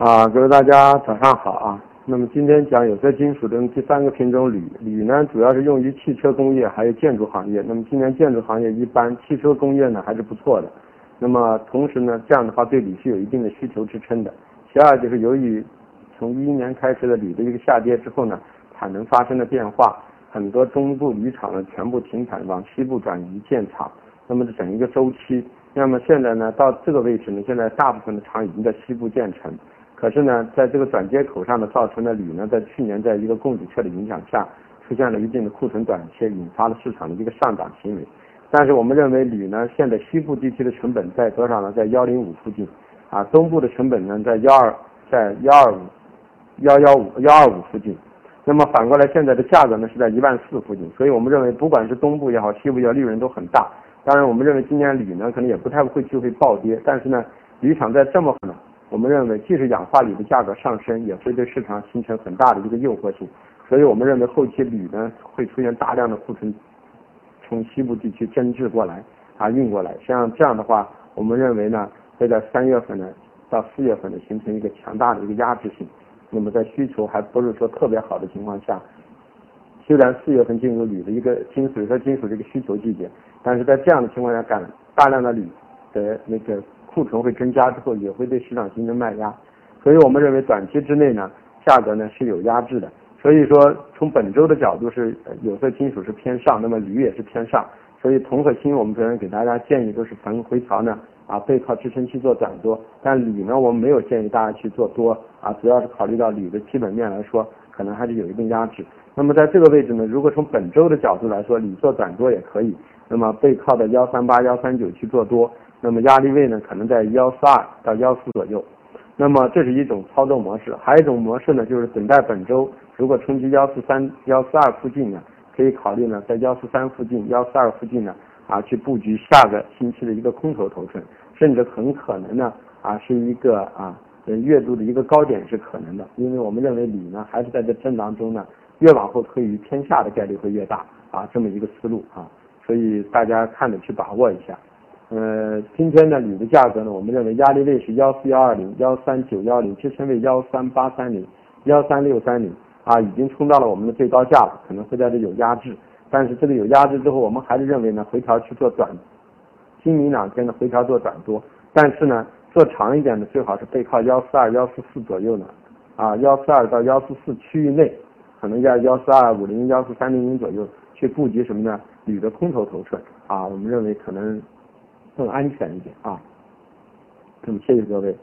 啊，各位大家早上好啊。那么今天讲有色金属的第三个品种铝，铝呢主要是用于汽车工业还有建筑行业。那么今年建筑行业一般，汽车工业呢还是不错的。那么同时呢，这样的话对铝是有一定的需求支撑的。其二就是由于从一一年开始的铝的一个下跌之后呢，产能发生了变化，很多中部铝厂呢全部停产，往西部转移建厂。那么这整一个周期。那么现在呢，到这个位置呢，现在大部分的厂已经在西部建成，可是呢，在这个转接口上呢，造成的铝呢，在去年在一个供给侧的影响下，出现了一定的库存短缺，引发了市场的一个上涨行为。但是我们认为铝呢，现在西部地区的成本在多少呢？在幺零五附近，啊，东部的成本呢在幺二，在幺二五，幺幺五幺二五附近。那么反过来，现在的价格呢是在一万四附近，所以我们认为，不管是东部也好，西部也好，利润都很大。当然，我们认为今年铝呢可能也不太会就会暴跌，但是呢，铝厂在这么，我们认为即使氧化铝的价格上升，也会对市场形成很大的一个诱惑性，所以我们认为后期铝呢会出现大量的库存从西部地区增制过来啊运过来，像这样的话，我们认为呢会在三月份呢到四月份呢形成一个强大的一个压制性，那么在需求还不是说特别好的情况下。虽然四月份进入铝的一个金属和金属这个需求季节，但是在这样的情况下，干大量的铝的那个库存会增加之后，也会对市场形成卖压，所以我们认为短期之内呢，价格呢是有压制的。所以说，从本周的角度是有色金属是偏上，那么铝也是偏上。所以铜和锌我们昨天给大家建议都是逢回调呢啊背靠支撑去做短多，但铝呢我们没有建议大家去做多啊，主要是考虑到铝的基本面来说，可能还是有一定压制。那么在这个位置呢，如果从本周的角度来说，你做短多也可以。那么背靠的幺三八、幺三九去做多，那么压力位呢可能在幺四二到幺四左右。那么这是一种操作模式，还有一种模式呢，就是等待本周如果冲击幺四三、幺四二附近呢，可以考虑呢在幺四三附近、幺四二附近呢啊去布局下个星期的一个空头头寸，甚至很可能呢啊是一个啊月度的一个高点是可能的，因为我们认为铝呢还是在这震荡中呢。越往后推于偏下的概率会越大啊，这么一个思路啊，所以大家看着去把握一下。呃，今天的铝的价格呢，我们认为压力位是幺四幺二零、幺三九幺零，支撑位幺三八三零、幺三六三零啊，已经冲到了我们的最高价了，可能会在这有压制。但是这个有压制之后，我们还是认为呢，回调去做短，今明两天的回调做短多。但是呢，做长一点的最好是背靠幺四二、幺四四左右呢，啊，幺四二到幺四四区域内。可能在幺四二五零、幺四三零零左右去布局什么呢？铝的空头头寸啊，我们认为可能更安全一点啊。那么谢谢各位。